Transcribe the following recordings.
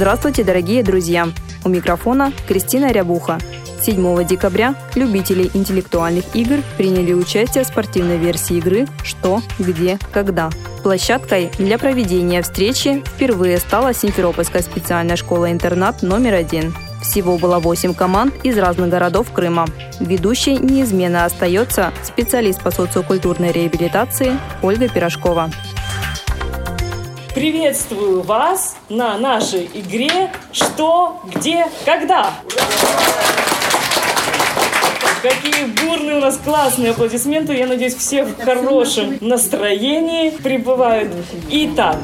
Здравствуйте, дорогие друзья! У микрофона Кристина Рябуха. 7 декабря любители интеллектуальных игр приняли участие в спортивной версии игры «Что, где, когда». Площадкой для проведения встречи впервые стала Симферопольская специальная школа-интернат номер один. Всего было 8 команд из разных городов Крыма. Ведущей неизменно остается специалист по социокультурной реабилитации Ольга Пирожкова. Приветствую вас на нашей игре «Что, где, когда». Какие бурные у нас классные аплодисменты. Я надеюсь, все в хорошем настроении пребывают. Итак,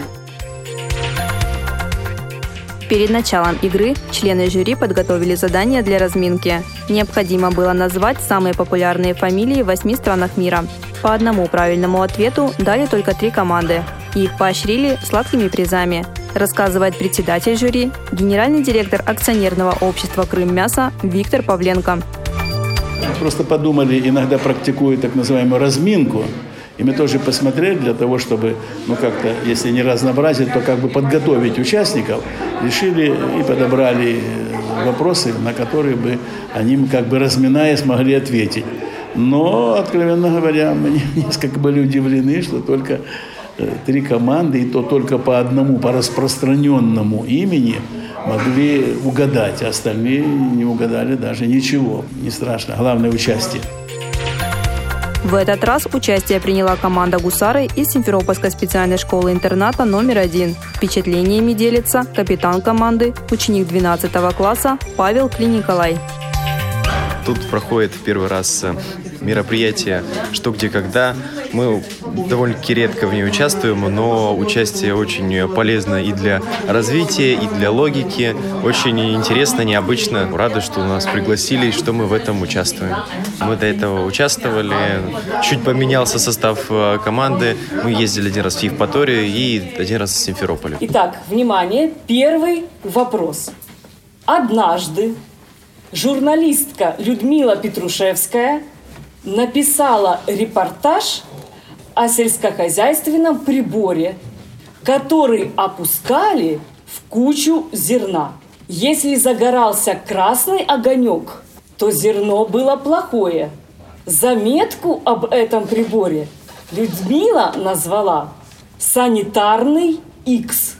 Перед началом игры члены жюри подготовили задание для разминки. Необходимо было назвать самые популярные фамилии в восьми странах мира. По одному правильному ответу дали только три команды. Их поощрили сладкими призами, рассказывает председатель жюри, генеральный директор акционерного общества «Крым Мясо» Виктор Павленко. Просто подумали, иногда практикуют так называемую разминку, и мы тоже посмотрели для того, чтобы, ну как-то, если не разнообразить, то как бы подготовить участников, решили и подобрали вопросы, на которые бы они, как бы разминая, смогли ответить. Но, откровенно говоря, мы несколько были удивлены, что только э, три команды, и то только по одному, по распространенному имени могли угадать, остальные не угадали даже ничего. Не страшно, главное участие. В этот раз участие приняла команда «Гусары» из Симферопольской специальной школы-интерната номер один. Впечатлениями делится капитан команды, ученик 12 класса Павел Клиниколай. Тут проходит первый раз э, мероприятие «Что, где, когда». Мы довольно-таки редко в ней участвуем, но участие очень полезно и для развития, и для логики. Очень интересно, необычно. Рады, что нас пригласили и что мы в этом участвуем. Мы до этого участвовали, чуть поменялся состав э, команды. Мы ездили один раз в Евпаторию и один раз в Симферополе. Итак, внимание, первый вопрос. Однажды журналистка Людмила Петрушевская написала репортаж о сельскохозяйственном приборе, который опускали в кучу зерна. Если загорался красный огонек, то зерно было плохое. Заметку об этом приборе Людмила назвала «Санитарный X».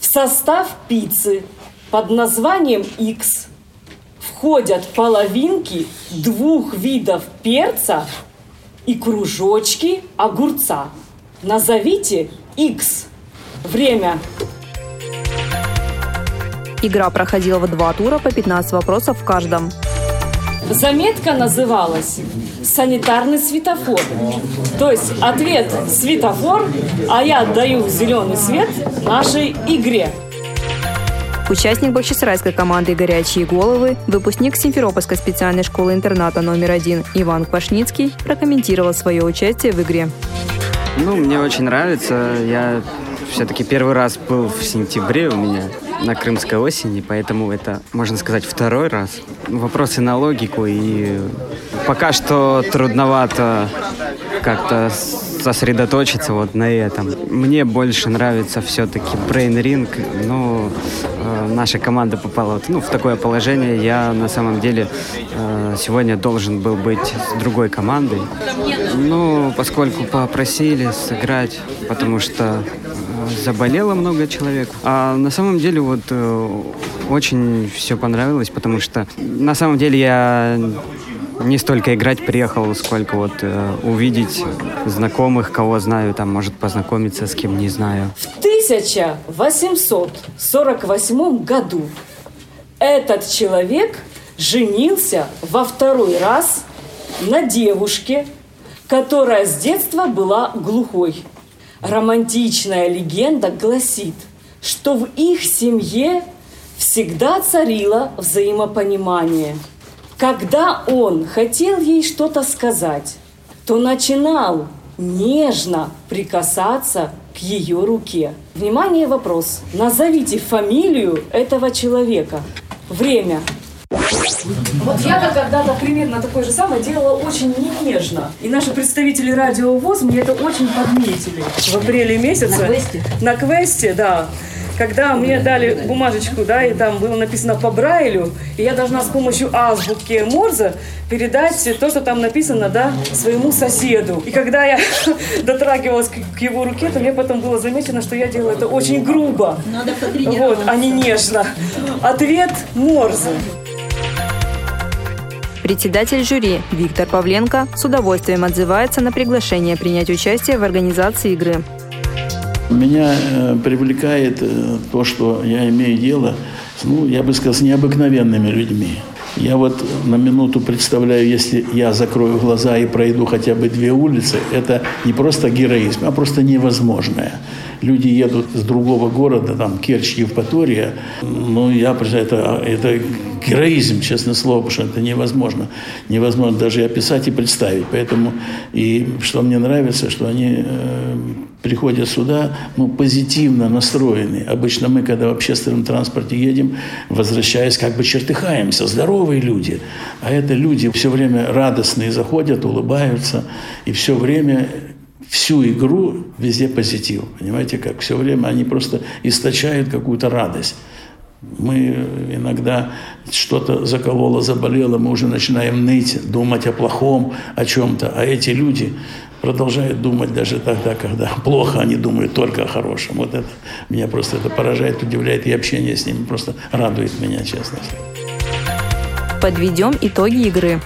В состав пиццы под названием X входят половинки двух видов перца и кружочки огурца. Назовите X. Время. Игра проходила в два тура по 15 вопросов в каждом. Заметка называлась «Санитарный светофор». То есть ответ «светофор», а я отдаю зеленый свет нашей игре. Участник бахчисарайской команды «Горячие головы», выпускник Симферопольской специальной школы-интерната номер один Иван Квашницкий прокомментировал свое участие в игре. Ну, мне очень нравится. Я все-таки первый раз был в сентябре у меня на Крымской осени, поэтому это, можно сказать, второй раз. Вопросы на логику, и пока что трудновато как-то сосредоточиться вот на этом. Мне больше нравится все-таки Brain Ring, но э, наша команда попала ну, в такое положение. Я на самом деле э, сегодня должен был быть с другой командой. Ну, поскольку попросили сыграть, потому что э, заболело много человек. А на самом деле вот э, очень все понравилось, потому что на самом деле я не столько играть приехал, сколько вот э, увидеть знакомых, кого знаю, там, может познакомиться с кем не знаю. В 1848 году этот человек женился во второй раз на девушке, которая с детства была глухой. Романтичная легенда гласит, что в их семье всегда царило взаимопонимание. Когда он хотел ей что-то сказать, то начинал нежно прикасаться к ее руке. Внимание, вопрос. Назовите фамилию этого человека. Время. Вот я когда-то примерно такое же самое делала очень нежно. И наши представители радио ВОЗ мне это очень подметили. В апреле месяце. На квесте? На квесте, да когда мне дали бумажечку, да, и там было написано по Брайлю, и я должна с помощью азбуки Морзе передать то, что там написано, да, своему соседу. И когда я дотрагивалась к его руке, то мне потом было замечено, что я делаю это очень грубо. Надо вот, а не нежно. Ответ Морзе. Председатель жюри Виктор Павленко с удовольствием отзывается на приглашение принять участие в организации игры. Меня э, привлекает э, то, что я имею дело, ну, я бы сказал, с необыкновенными людьми. Я вот на минуту представляю, если я закрою глаза и пройду хотя бы две улицы, это не просто героизм, а просто невозможное. Люди едут с другого города, там, Керчь, Евпатория, ну, я это, это героизм, честное слово, потому что это невозможно. Невозможно даже описать и представить. Поэтому, и что мне нравится, что они э, приходят сюда ну, позитивно настроены. Обычно мы, когда в общественном транспорте едем, возвращаясь, как бы чертыхаемся. Здоровые люди. А это люди все время радостные заходят, улыбаются. И все время всю игру везде позитив. Понимаете, как все время они просто источают какую-то радость. Мы иногда что-то закололо, заболело, мы уже начинаем ныть, думать о плохом, о чем-то. А эти люди продолжают думать даже тогда, когда плохо, они думают только о хорошем. Вот это меня просто это поражает, удивляет, и общение с ними просто радует меня, честно. Подведем итоги игры.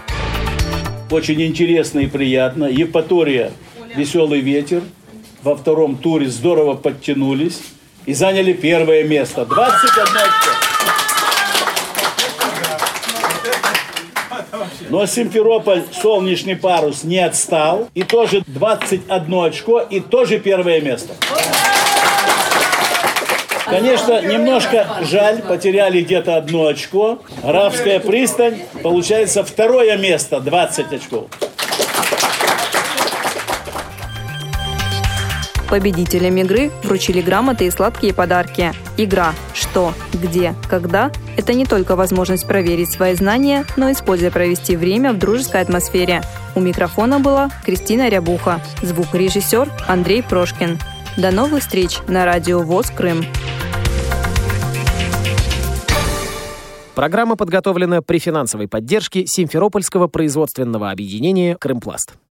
Очень интересно и приятно. Евпатория «Веселый ветер». Во втором туре здорово подтянулись и заняли первое место. 21 очко. Но Симферополь, солнечный парус, не отстал. И тоже 21 очко, и тоже первое место. Конечно, немножко жаль, потеряли где-то одно очко. Равская пристань, получается второе место, 20 очков. Победителям игры вручили грамоты и сладкие подарки. Игра «Что?», «Где?», «Когда?» – это не только возможность проверить свои знания, но и используя провести время в дружеской атмосфере. У микрофона была Кристина Рябуха, звукорежиссер Андрей Прошкин. До новых встреч на радио ВОЗ Крым. Программа подготовлена при финансовой поддержке Симферопольского производственного объединения «Крымпласт».